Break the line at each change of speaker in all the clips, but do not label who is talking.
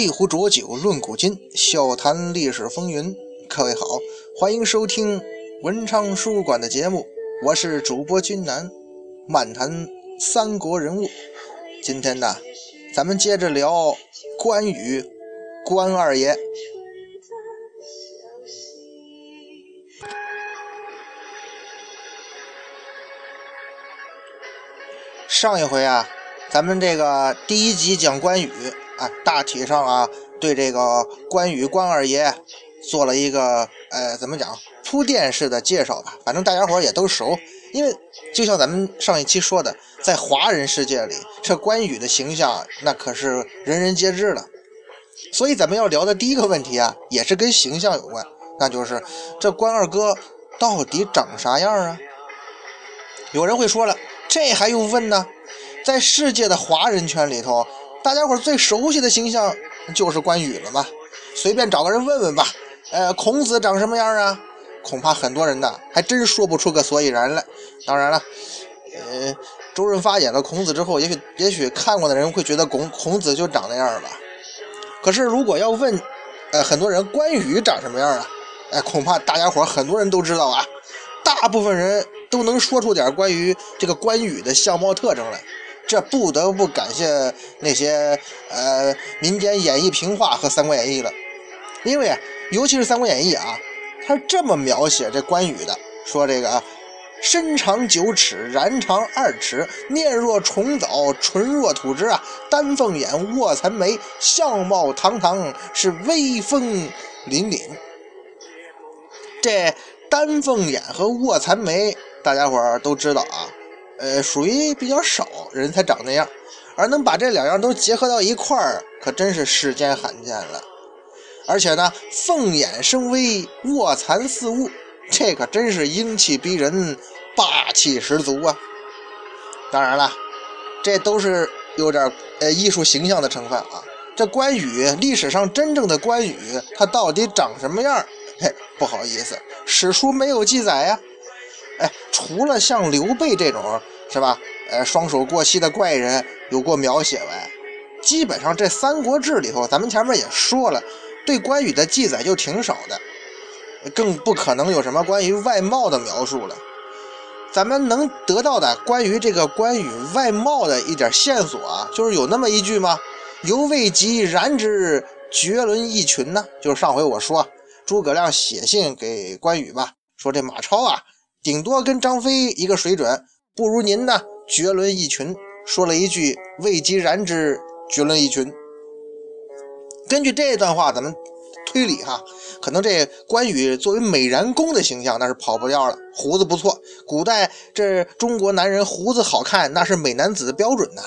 一壶浊酒论古今，笑谈历史风云。各位好，欢迎收听文昌书馆的节目，我是主播君南，漫谈三国人物。今天呢，咱们接着聊关羽，关二爷。上一回啊，咱们这个第一集讲关羽啊，大体上啊，对这个关羽关二爷做了一个呃，怎么讲铺垫式的介绍吧。反正大家伙也都熟，因为就像咱们上一期说的，在华人世界里，这关羽的形象那可是人人皆知的。所以咱们要聊的第一个问题啊，也是跟形象有关，那就是这关二哥到底长啥样啊？有人会说了。这还用问呢？在世界的华人圈里头，大家伙最熟悉的形象就是关羽了嘛。随便找个人问问吧。呃，孔子长什么样啊？恐怕很多人呢还真说不出个所以然来。当然了，呃，周润发演了孔子之后，也许也许看过的人会觉得孔孔子就长那样吧。可是如果要问，呃，很多人关羽长什么样啊？哎，恐怕大家伙很多人都知道啊。大部分人。都能说出点关于这个关羽的相貌特征来，这不得不感谢那些呃民间演绎评话和《三国演义》了，因为尤其是《三国演义》啊，他这么描写这关羽的，说这个身长九尺，髯长二尺，面若重枣，唇若吐脂啊，丹凤眼，卧蚕眉，相貌堂堂，是威风凛凛。这丹凤眼和卧蚕眉。大家伙儿都知道啊，呃，属于比较少人才长那样，而能把这两样都结合到一块儿，可真是世间罕见了。而且呢，凤眼生威，卧蚕似雾，这可真是英气逼人，霸气十足啊！当然了，这都是有点呃艺术形象的成分啊。这关羽历史上真正的关羽，他到底长什么样？嘿，不好意思，史书没有记载呀。哎，除了像刘备这种是吧？呃，双手过膝的怪人有过描写外，基本上这《三国志》里头，咱们前面也说了，对关羽的记载就挺少的，更不可能有什么关于外貌的描述了。咱们能得到的关于这个关羽外貌的一点线索啊，就是有那么一句吗？犹未及然之绝伦一群呢。就是上回我说诸葛亮写信给关羽吧，说这马超啊。顶多跟张飞一个水准，不如您呢，绝伦一群。说了一句“未及然之绝伦一群”。根据这段话，咱们推理哈，可能这关羽作为美髯公的形象，那是跑不掉了。胡子不错，古代这中国男人胡子好看，那是美男子的标准呐。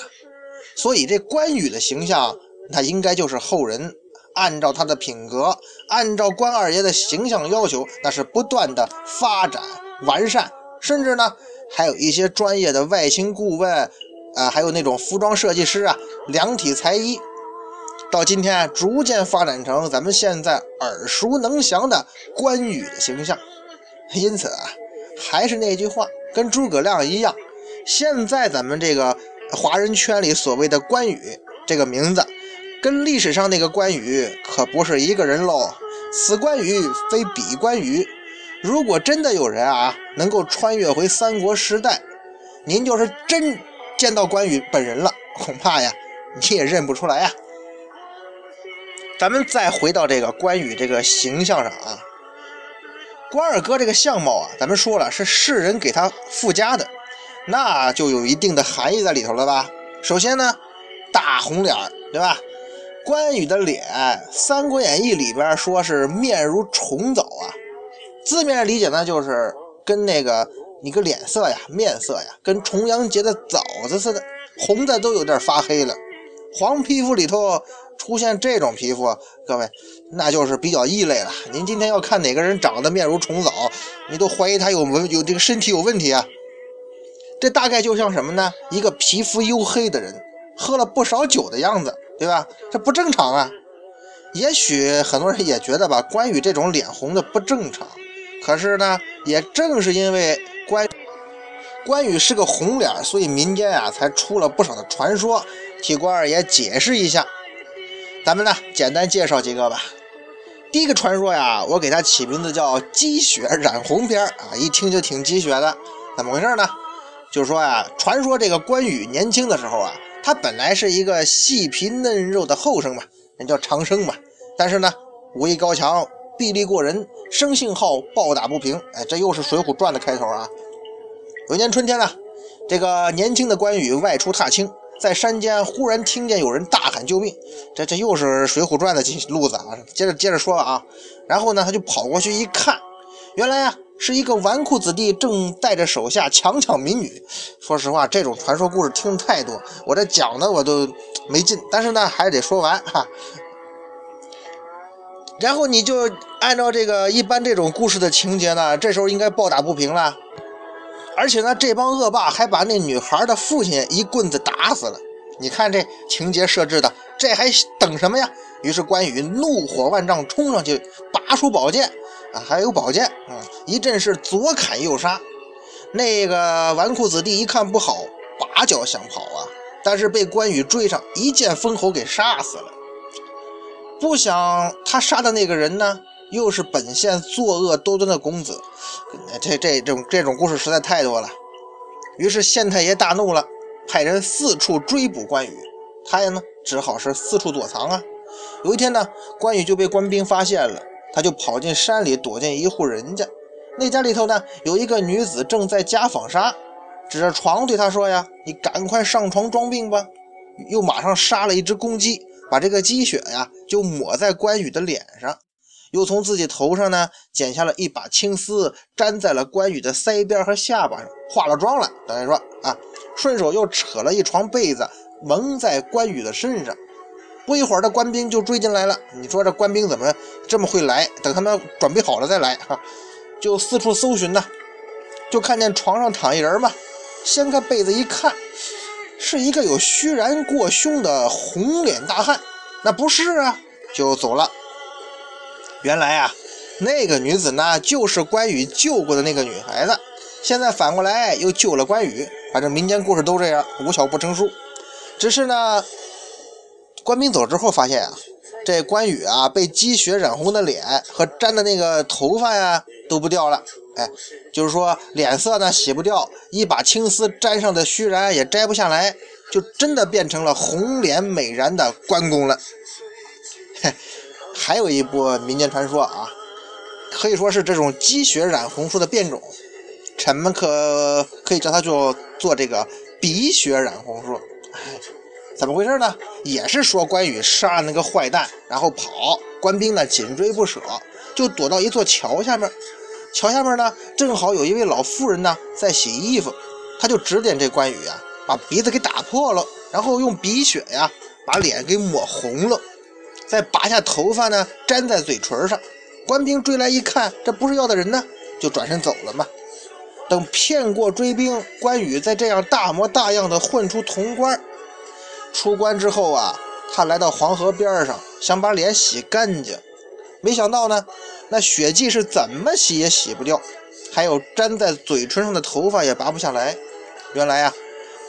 所以这关羽的形象，那应该就是后人按照他的品格，按照关二爷的形象要求，那是不断的发展。完善，甚至呢，还有一些专业的外形顾问，啊，还有那种服装设计师啊，量体裁衣，到今天逐渐发展成咱们现在耳熟能详的关羽的形象。因此啊，还是那句话，跟诸葛亮一样，现在咱们这个华人圈里所谓的关羽这个名字，跟历史上那个关羽可不是一个人喽。此关羽非彼关羽。如果真的有人啊能够穿越回三国时代，您就是真见到关羽本人了，恐怕呀你也认不出来呀。咱们再回到这个关羽这个形象上啊，关二哥这个相貌啊，咱们说了是世人给他附加的，那就有一定的含义在里头了吧？首先呢，大红脸对吧？关羽的脸，《三国演义》里边说是面如重枣啊。字面理解呢，就是跟那个你个脸色呀、面色呀，跟重阳节的枣子似的，红的都有点发黑了。黄皮肤里头出现这种皮肤，各位那就是比较异类了。您今天要看哪个人长得面如重枣，你都怀疑他有有这个身体有问题啊。这大概就像什么呢？一个皮肤黝黑的人喝了不少酒的样子，对吧？这不正常啊。也许很多人也觉得吧，关羽这种脸红的不正常。可是呢，也正是因为关关羽是个红脸，所以民间啊才出了不少的传说，替关二爷解释一下。咱们呢简单介绍几个吧。第一个传说呀，我给它起名字叫“积雪染红篇”啊，一听就挺积雪的。怎么回事呢？就是说呀，传说这个关羽年轻的时候啊，他本来是一个细皮嫩肉的后生嘛，人叫长生嘛。但是呢，武艺高强，臂力过人，生性好暴打不平。哎，这又是《水浒传》的开头啊。有一年春天呢，这个年轻的关羽外出踏青。在山间忽然听见有人大喊救命，这这又是《水浒传》的路子啊！接着接着说啊，然后呢，他就跑过去一看，原来啊是一个纨绔子弟正带着手下强抢民女。说实话，这种传说故事听太多，我这讲的我都没劲，但是呢还得说完哈。然后你就按照这个一般这种故事的情节呢，这时候应该暴打不平了。而且呢，这帮恶霸还把那女孩的父亲一棍子打死了。你看这情节设置的，这还等什么呀？于是关羽怒火万丈，冲上去拔出宝剑啊，还有宝剑，嗯，一阵是左砍右杀。那个纨绔子弟一看不好，拔脚想跑啊，但是被关羽追上，一剑封喉给杀死了。不想他杀的那个人呢？又是本县作恶多端的公子，这这这种这种故事实在太多了。于是县太爷大怒了，派人四处追捕关羽。他呀呢，只好是四处躲藏啊。有一天呢，关羽就被官兵发现了，他就跑进山里躲进一户人家。那家里头呢，有一个女子正在家纺纱，指着床对他说呀：“你赶快上床装病吧。”又马上杀了一只公鸡，把这个鸡血呀就抹在关羽的脸上。又从自己头上呢剪下了一把青丝，粘在了关羽的腮边和下巴上，化了妆了。等于说啊，顺手又扯了一床被子蒙在关羽的身上。不一会儿，的官兵就追进来了。你说这官兵怎么这么会来？等他们准备好了再来哈，就四处搜寻呢，就看见床上躺一人嘛，掀开被子一看，是一个有虚然过胸的红脸大汉。那不是啊，就走了。原来啊，那个女子呢，就是关羽救过的那个女孩子，现在反过来又救了关羽。反正民间故事都这样，无巧不成书。只是呢，官兵走之后发现啊，这关羽啊被积雪染红的脸和粘的那个头发呀都不掉了，哎，就是说脸色呢洗不掉，一把青丝粘上的须髯也摘不下来，就真的变成了红脸美髯的关公了。嘿。还有一部民间传说啊，可以说是这种积雪染红术的变种，臣们可可以叫它做做这个鼻血染红术。怎么回事呢？也是说关羽杀那个坏蛋，然后跑，官兵呢紧追不舍，就躲到一座桥下面。桥下面呢，正好有一位老妇人呢在洗衣服，他就指点这关羽啊，把鼻子给打破了，然后用鼻血呀把脸给抹红了。再拔下头发呢，粘在嘴唇上。官兵追来一看，这不是要的人呢，就转身走了嘛。等骗过追兵，关羽再这样大模大样的混出潼关。出关之后啊，他来到黄河边上，想把脸洗干净，没想到呢，那血迹是怎么洗也洗不掉，还有粘在嘴唇上的头发也拔不下来。原来啊，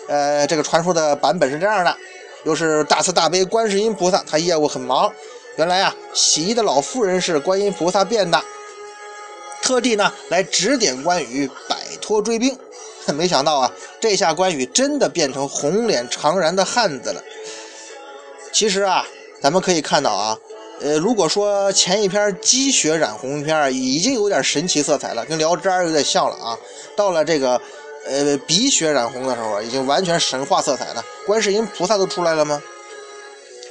呃，这个传说的版本是这样的。又是大慈大悲观世音菩萨，他业务很忙。原来啊，洗衣的老妇人是观音菩萨变的，特地呢来指点关羽摆脱追兵。没想到啊，这下关羽真的变成红脸长髯的汉子了。其实啊，咱们可以看到啊，呃，如果说前一篇积雪染红篇已经有点神奇色彩了，跟聊斋有点像了啊，到了这个。呃，鼻血染红的时候，已经完全神话色彩了。观世音菩萨都出来了吗？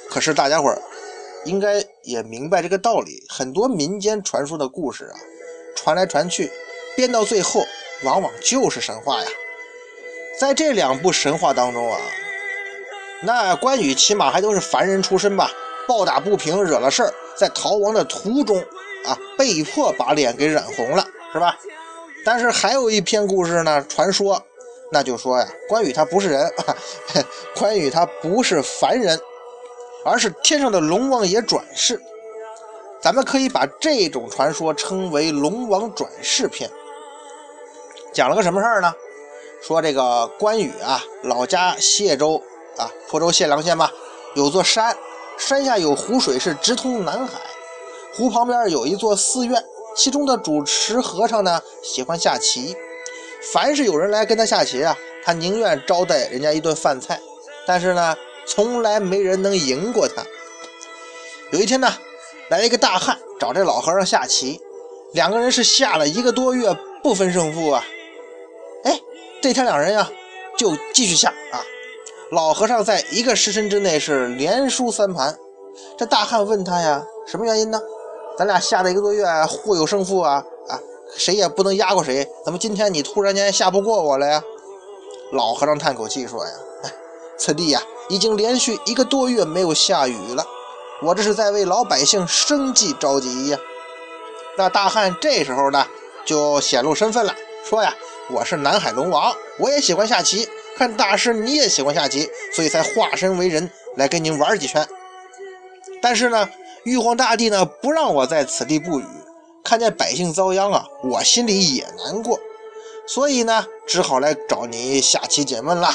可是大家伙儿应该也明白这个道理。很多民间传说的故事啊，传来传去，编到最后，往往就是神话呀。在这两部神话当中啊，那关羽起码还都是凡人出身吧，暴打不平，惹了事儿，在逃亡的途中啊，被迫把脸给染红了，是吧？但是还有一篇故事呢，传说，那就说呀，关羽他不是人，关羽他不是凡人，而是天上的龙王爷转世。咱们可以把这种传说称为龙王转世篇。讲了个什么事儿呢？说这个关羽啊，老家谢州啊，坡州解良县吧，有座山，山下有湖水是直通南海，湖旁边有一座寺院，其中的主持和尚呢喜欢下棋，凡是有人来跟他下棋啊，他宁愿招待人家一顿饭菜，但是呢，从来没人能赢过他。有一天呢，来了一个大汉找这老和尚下棋，两个人是下了一个多月不分胜负啊。这天两人呀就继续下啊。老和尚在一个时辰之内是连输三盘，这大汉问他呀，什么原因呢？咱俩下了一个多月，互有胜负啊啊，谁也不能压过谁，怎么今天你突然间下不过我了呀？老和尚叹口气说呀，哎，此地呀已经连续一个多月没有下雨了，我这是在为老百姓生计着急呀。那大汉这时候呢就显露身份了，说呀，我是南海龙王，我也喜欢下棋。看大师你也喜欢下棋，所以才化身为人来跟您玩几圈。但是呢，玉皇大帝呢不让我在此地布雨，看见百姓遭殃啊，我心里也难过，所以呢，只好来找你下棋解闷了。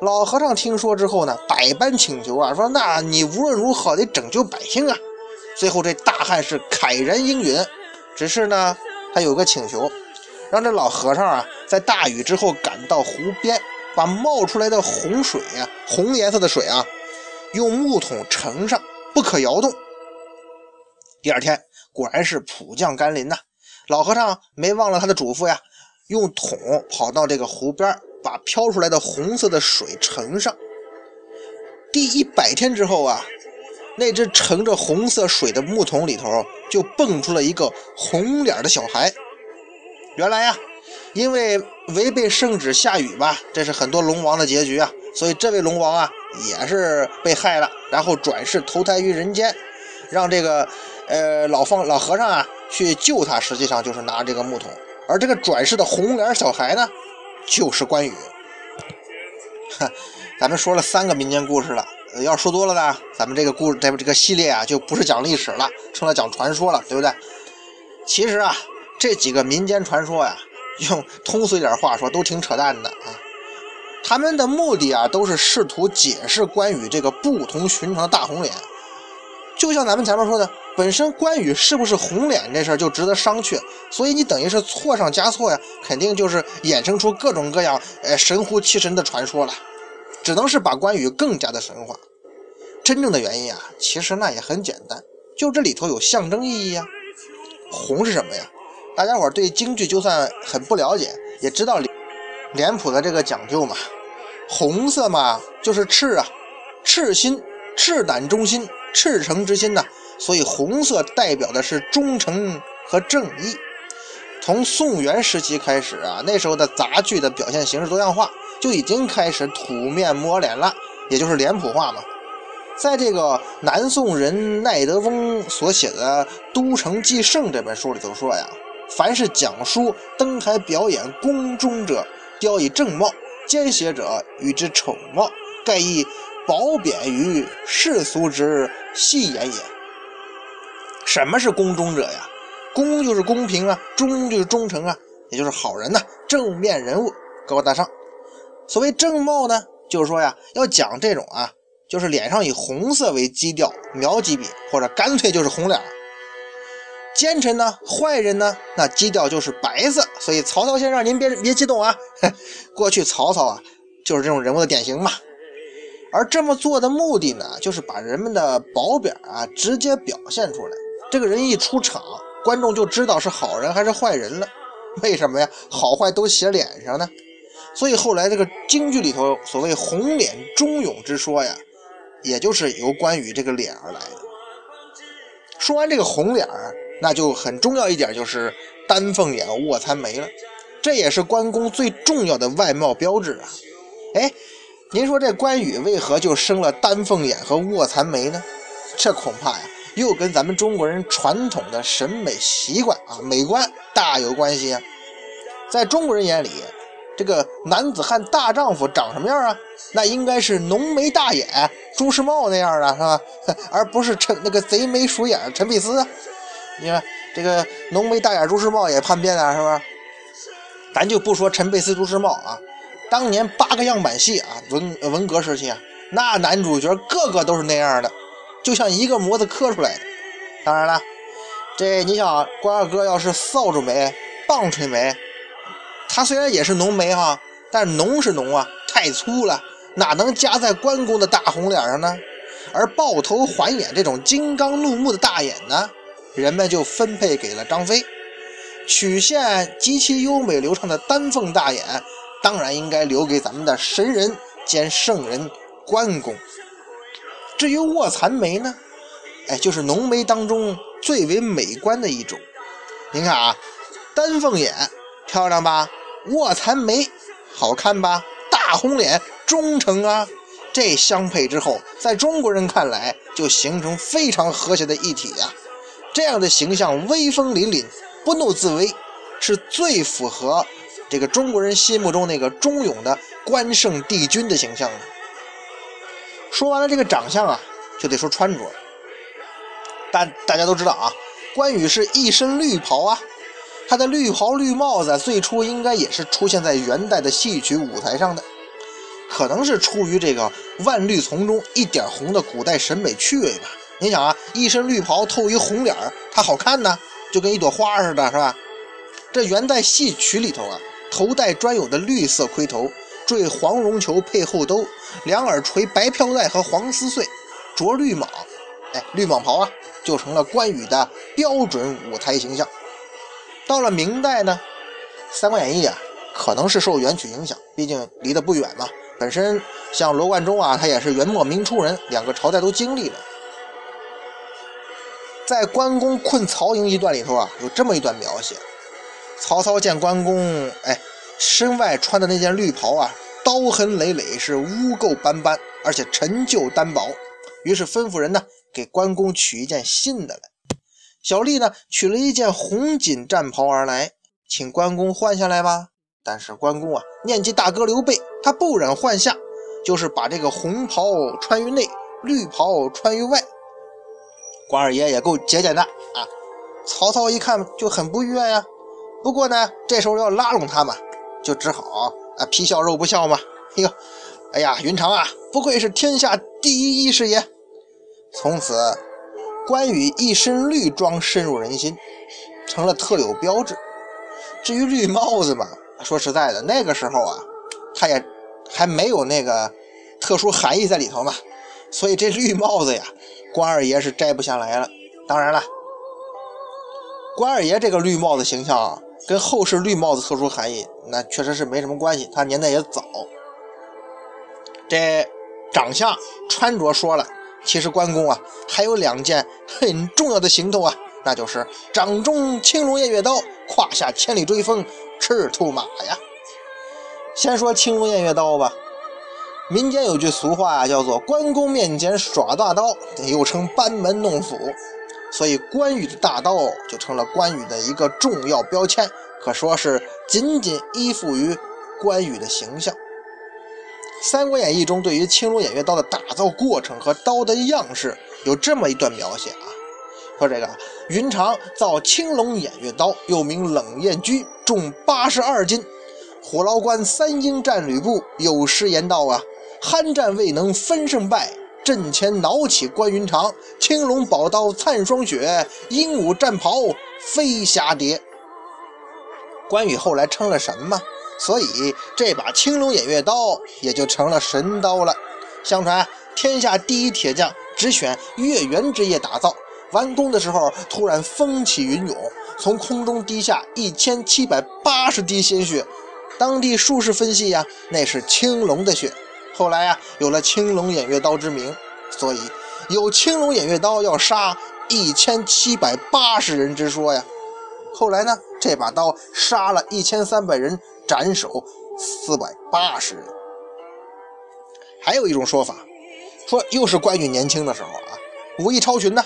老和尚听说之后呢，百般请求啊，说那你无论如何得拯救百姓啊。最后这大汉是慨然应允，只是呢，他有个请求，让这老和尚啊，在大雨之后赶到湖边。把冒出来的洪水呀，红颜色的水啊，用木桶盛上，不可摇动。第二天果然是普降甘霖呐。老和尚没忘了他的嘱咐呀，用桶跑到这个湖边，把飘出来的红色的水盛上。第一百天之后啊，那只盛着红色水的木桶里头就蹦出了一个红脸的小孩。原来呀。因为违背圣旨下雨吧，这是很多龙王的结局啊，所以这位龙王啊也是被害了，然后转世投胎于人间，让这个呃老方老和尚啊去救他，实际上就是拿这个木桶，而这个转世的红脸小孩呢，就是关羽。哈，咱们说了三个民间故事了，要说多了呢，咱们这个故咱们这个系列啊就不是讲历史了，成了讲传说了，对不对？其实啊，这几个民间传说呀。用通俗一点话说，都挺扯淡的啊！他们的目的啊，都是试图解释关羽这个不同寻常的大红脸。就像咱们前面说的，本身关羽是不是红脸这事儿就值得商榷，所以你等于是错上加错呀，肯定就是衍生出各种各样呃神乎其神的传说了，只能是把关羽更加的神话。真正的原因啊，其实那也很简单，就这里头有象征意义呀。红是什么呀？大家伙儿对京剧就算很不了解，也知道脸脸谱的这个讲究嘛。红色嘛，就是赤啊，赤心、赤胆忠心、赤诚之心呐。所以红色代表的是忠诚和正义。从宋元时期开始啊，那时候的杂剧的表现形式多样化，就已经开始土面摸脸了，也就是脸谱化嘛。在这个南宋人奈德翁所写的《都城纪胜》这本书里头说呀。凡是讲书登台表演宫中者，雕以正貌；奸邪者，与之丑貌。盖以褒贬于世俗之戏言也。什么是宫中者呀？公就是公平啊，忠就是忠诚啊，也就是好人呐，正面人物，高大上。所谓正貌呢，就是说呀，要讲这种啊，就是脸上以红色为基调描几笔，或者干脆就是红脸儿。奸臣呢？坏人呢？那基调就是白色。所以曹操先生，您别别激动啊！过去曹操啊，就是这种人物的典型嘛。而这么做的目的呢，就是把人们的褒贬啊直接表现出来。这个人一出场，观众就知道是好人还是坏人了。为什么呀？好坏都写脸上呢。所以后来这个京剧里头所谓“红脸忠勇”之说呀，也就是由关羽这个脸而来的。说完这个红脸儿。那就很重要一点，就是丹凤眼、卧蚕眉了，这也是关公最重要的外貌标志啊！哎，您说这关羽为何就生了丹凤眼和卧蚕眉呢？这恐怕呀，又跟咱们中国人传统的审美习惯啊、美观大有关系啊！在中国人眼里，这个男子汉大丈夫长什么样啊？那应该是浓眉大眼、朱时茂那样的，是吧？而不是陈那个贼眉鼠眼陈佩斯。你看这个浓眉大眼朱时茂也叛变了，是吧？咱就不说陈佩斯、朱时茂啊，当年八个样板戏啊，文文革时期啊，那男主角个个都是那样的，就像一个模子刻出来的。当然了，这你想，关二哥要是扫帚眉、棒槌眉，他虽然也是浓眉哈，但浓是浓啊，太粗了，哪能加在关公的大红脸上呢？而豹头环眼这种金刚怒目的大眼呢，人们就分配给了张飞。曲线极其优美流畅的丹凤大眼，当然应该留给咱们的神人兼圣人关公。至于卧蚕眉呢，哎，就是浓眉当中最为美观的一种。您看啊，丹凤眼漂亮吧？卧蚕眉好看吧？大红脸忠诚啊！这相配之后，在中国人看来就形成非常和谐的一体呀。这样的形象威风凛凛。不怒自威，是最符合这个中国人心目中那个忠勇的关圣帝君的形象的。说完了这个长相啊，就得说穿着。大大家都知道啊，关羽是一身绿袍啊，他的绿袍绿帽子最初应该也是出现在元代的戏曲舞台上的，可能是出于这个万绿丛中一点红的古代审美趣味吧。你想啊，一身绿袍透一红脸儿，它好看呢。就跟一朵花似的，是吧？这元代戏曲里头啊，头戴专有的绿色盔头，缀黄绒球配后兜，两耳垂白飘带和黄丝穗，着绿蟒，哎，绿蟒袍啊，就成了关羽的标准舞台形象。到了明代呢，《三国演义》啊，可能是受元曲影响，毕竟离得不远嘛。本身像罗贯中啊，他也是元末明初人，两个朝代都经历了。在关公困曹营一段里头啊，有这么一段描写：曹操见关公，哎，身外穿的那件绿袍啊，刀痕累累，是污垢斑斑，而且陈旧单薄。于是吩咐人呢，给关公取一件新的来。小丽呢，取了一件红锦战袍而来，请关公换下来吧。但是关公啊，念及大哥刘备，他不忍换下，就是把这个红袍穿于内，绿袍穿于外。关二爷也够节俭的啊！曹操一看就很不悦呀。不过呢，这时候要拉拢他嘛，就只好啊皮笑肉不笑嘛。哎呦，哎呀，云长啊，不愧是天下第一义士爷。从此，关羽一身绿装深入人心，成了特有标志。至于绿帽子嘛，说实在的，那个时候啊，他也还没有那个特殊含义在里头嘛，所以这绿帽子呀。关二爷是摘不下来了。当然了，关二爷这个绿帽子形象啊，跟后世绿帽子特殊含义那确实是没什么关系，他年代也早。这长相、穿着说了，其实关公啊还有两件很重要的行头啊，那就是掌中青龙偃月刀，胯下千里追风赤兔马呀。先说青龙偃月刀吧。民间有句俗话啊，叫做“关公面前耍大刀”，又称“班门弄斧”，所以关羽的大刀就成了关羽的一个重要标签，可说是紧紧依附于关羽的形象。《三国演义》中对于青龙偃月刀的打造过程和刀的样式有这么一段描写啊，说这个云长造青龙偃月刀，又名冷艳驹，重八十二斤。虎牢关三英战吕布有诗言道啊。酣战未能分胜败，阵前恼起关云长。青龙宝刀灿霜雪，鹦鹉战袍飞霞蝶。关羽后来称了神嘛，所以这把青龙偃月刀也就成了神刀了。相传天下第一铁匠只选月圆之夜打造，完工的时候突然风起云涌，从空中滴下一千七百八十滴鲜血。当地术士分析呀，那是青龙的血。后来呀，有了青龙偃月刀之名，所以有青龙偃月刀要杀一千七百八十人之说呀。后来呢，这把刀杀了一千三百人，斩首四百八十人。还有一种说法，说又是关羽年轻的时候啊，武艺超群呢，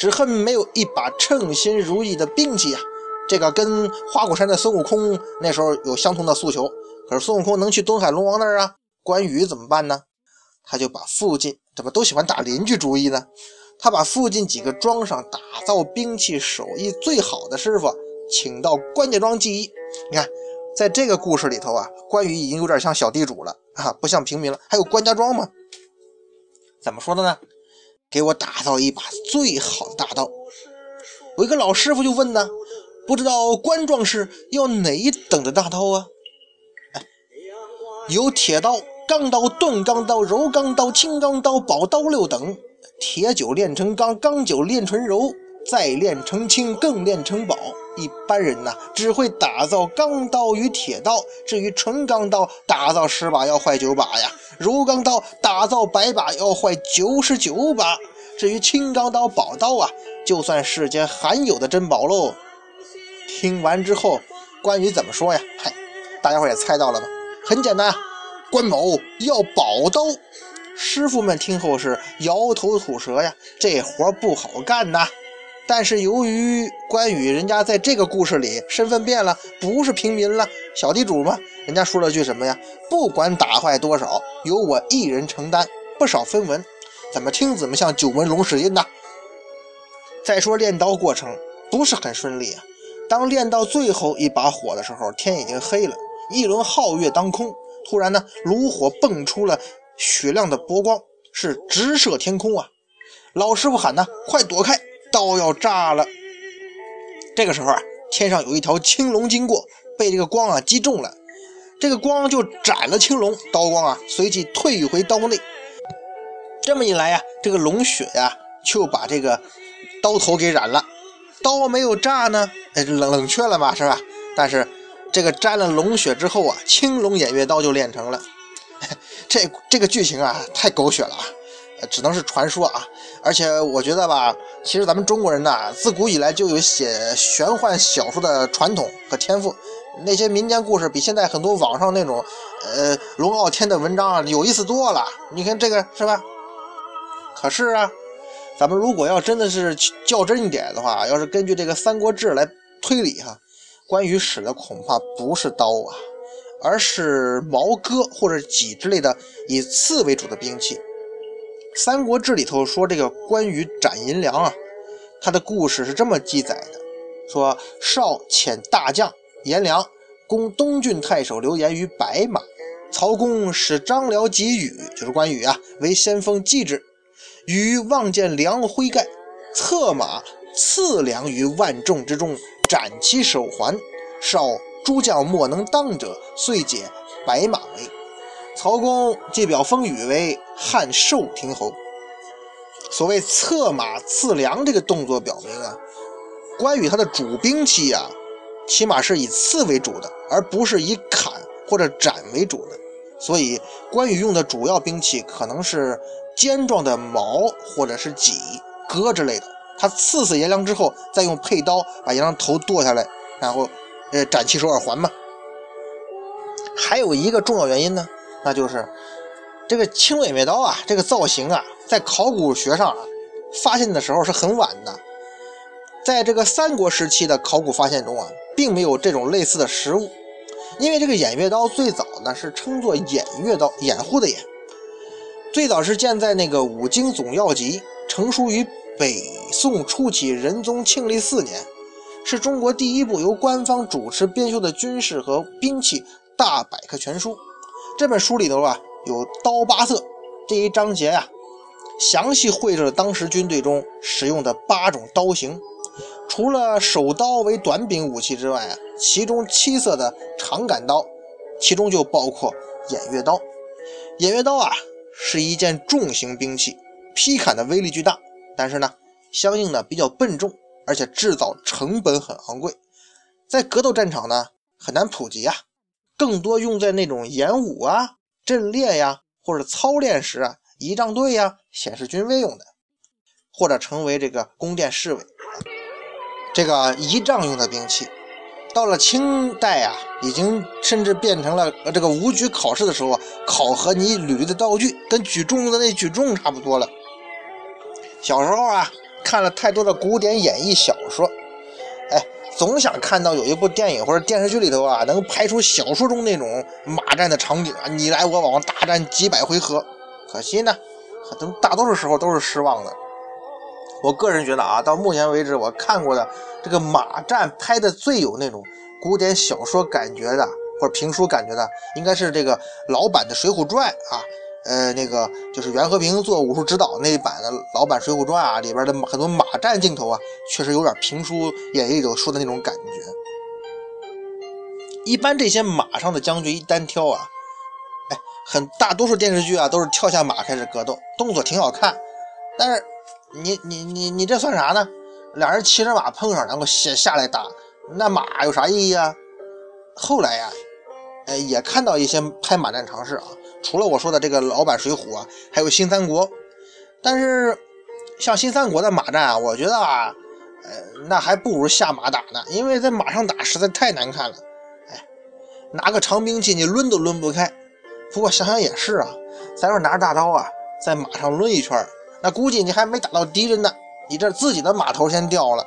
只恨没有一把称心如意的兵器啊。这个跟花果山的孙悟空那时候有相同的诉求，可是孙悟空能去东海龙王那儿啊。关羽怎么办呢？他就把附近怎么都喜欢打邻居主意呢？他把附近几个庄上打造兵器手艺最好的师傅请到关家庄技艺。你看，在这个故事里头啊，关羽已经有点像小地主了啊，不像平民了。还有关家庄吗？怎么说的呢？给我打造一把最好的大刀。有一个老师傅就问呢，不知道关壮士要哪一等的大刀啊？有铁刀、钢刀、钝钢刀、柔钢刀、轻钢刀、宝刀六等。铁酒炼成钢，钢酒炼成柔，再炼成轻，更炼成宝。一般人呐，只会打造钢刀与铁刀，至于纯钢刀，打造十把要坏九把呀；柔钢刀打造百把要坏九十九把。至于轻钢刀、宝刀啊，就算世间罕有的珍宝喽。听完之后，关羽怎么说呀？嗨，大家伙也猜到了吧？很简单，关某要宝刀。师傅们听后是摇头吐舌呀，这活不好干呐。但是由于关羽人家在这个故事里身份变了，不是平民了，小地主嘛，人家说了句什么呀？不管打坏多少，由我一人承担，不少分文。怎么听怎么像九纹龙史印呐？再说练刀过程不是很顺利啊。当练到最后一把火的时候，天已经黑了，一轮皓月当空，突然呢，炉火迸出了。雪亮的波光是直射天空啊！老师傅喊呢：“快躲开，刀要炸了！”这个时候啊，天上有一条青龙经过，被这个光啊击中了，这个光就斩了青龙，刀光啊随即退回刀内。这么一来呀，这个龙血呀就把这个刀头给染了，刀没有炸呢，哎，冷冷却了嘛，是吧？但是这个沾了龙血之后啊，青龙偃月刀就练成了。这这个剧情啊，太狗血了啊，只能是传说啊。而且我觉得吧，其实咱们中国人呐，自古以来就有写玄幻小说的传统和天赋。那些民间故事比现在很多网上那种呃龙傲天的文章啊有意思多了。你看这个是吧？可是啊，咱们如果要真的是较真一点的话，要是根据这个《三国志》来推理哈，关羽使的恐怕不是刀啊。而是矛戈或者戟之类的以刺为主的兵器。《三国志》里头说这个关羽斩颜良啊，他的故事是这么记载的：说少遣大将颜良攻东郡太守刘延于白马，曹公使张辽及羽，就是关羽啊，为先锋继之。羽望见良挥盖，策马刺良于万众之中，斩其手环。少。诸将莫能当者，遂解白马为。曹公借表封羽为汉寿亭侯。所谓策马刺梁这个动作，表明啊，关羽他的主兵器啊，起码是以刺为主的，而不是以砍或者斩为主的。所以关羽用的主要兵器可能是尖状的矛或者是戟、戈之类的。他刺死颜良之后，再用佩刀把颜良头剁下来，然后。呃，斩其首耳环嘛。还有一个重要原因呢，那就是这个青龙偃月刀啊，这个造型啊，在考古学上啊，发现的时候是很晚的。在这个三国时期的考古发现中啊，并没有这种类似的实物。因为这个偃月刀最早呢是称作偃月刀，掩护的掩。最早是建在那个《五经总要集》，成书于北宋初期仁宗庆历四年。是中国第一部由官方主持编修的军事和兵器大百科全书。这本书里头啊，有刀八色这一章节呀，详细绘制了当时军队中使用的八种刀型。除了手刀为短柄武器之外啊，其中七色的长杆刀，其中就包括偃月刀。偃月刀啊，是一件重型兵器，劈砍的威力巨大，但是呢，相应的比较笨重。而且制造成本很昂贵，在格斗战场呢很难普及啊，更多用在那种演武啊、阵列呀，或者操练时啊、仪仗队呀、显示军威用的，或者成为这个宫殿侍卫，这个仪仗用的兵器。到了清代啊，已经甚至变成了这个武举考试的时候考核你履历的道具，跟举重的那举重差不多了。小时候啊。看了太多的古典演绎小说，哎，总想看到有一部电影或者电视剧里头啊，能拍出小说中那种马战的场景啊，你来我往，大战几百回合。可惜呢，都大多数时候都是失望的。我个人觉得啊，到目前为止我看过的这个马战拍的最有那种古典小说感觉的，或者评书感觉的，应该是这个老版的《水浒传》啊，呃，那个就是袁和平做武术指导那一版的老版《水浒传》啊，里边的很多马战镜头啊，确实有点评书演义里说的那种感觉。一般这些马上的将军一单挑啊，哎，很大多数电视剧啊都是跳下马开始格斗，动作挺好看。但是你你你你这算啥呢？俩人骑着马碰上，然后下下来打，那马有啥意义啊？后来呀，哎，也看到一些拍马战尝试啊，除了我说的这个老版《水浒》啊，还有新三国。但是像新三国的马战啊，我觉得啊，呃，那还不如下马打呢，因为在马上打实在太难看了。哎，拿个长兵器你抡都抡不开。不过想想也是啊，咱要拿着大刀啊，在马上抡一圈，那估计你还没打到敌人呢。你这自己的马头先掉了。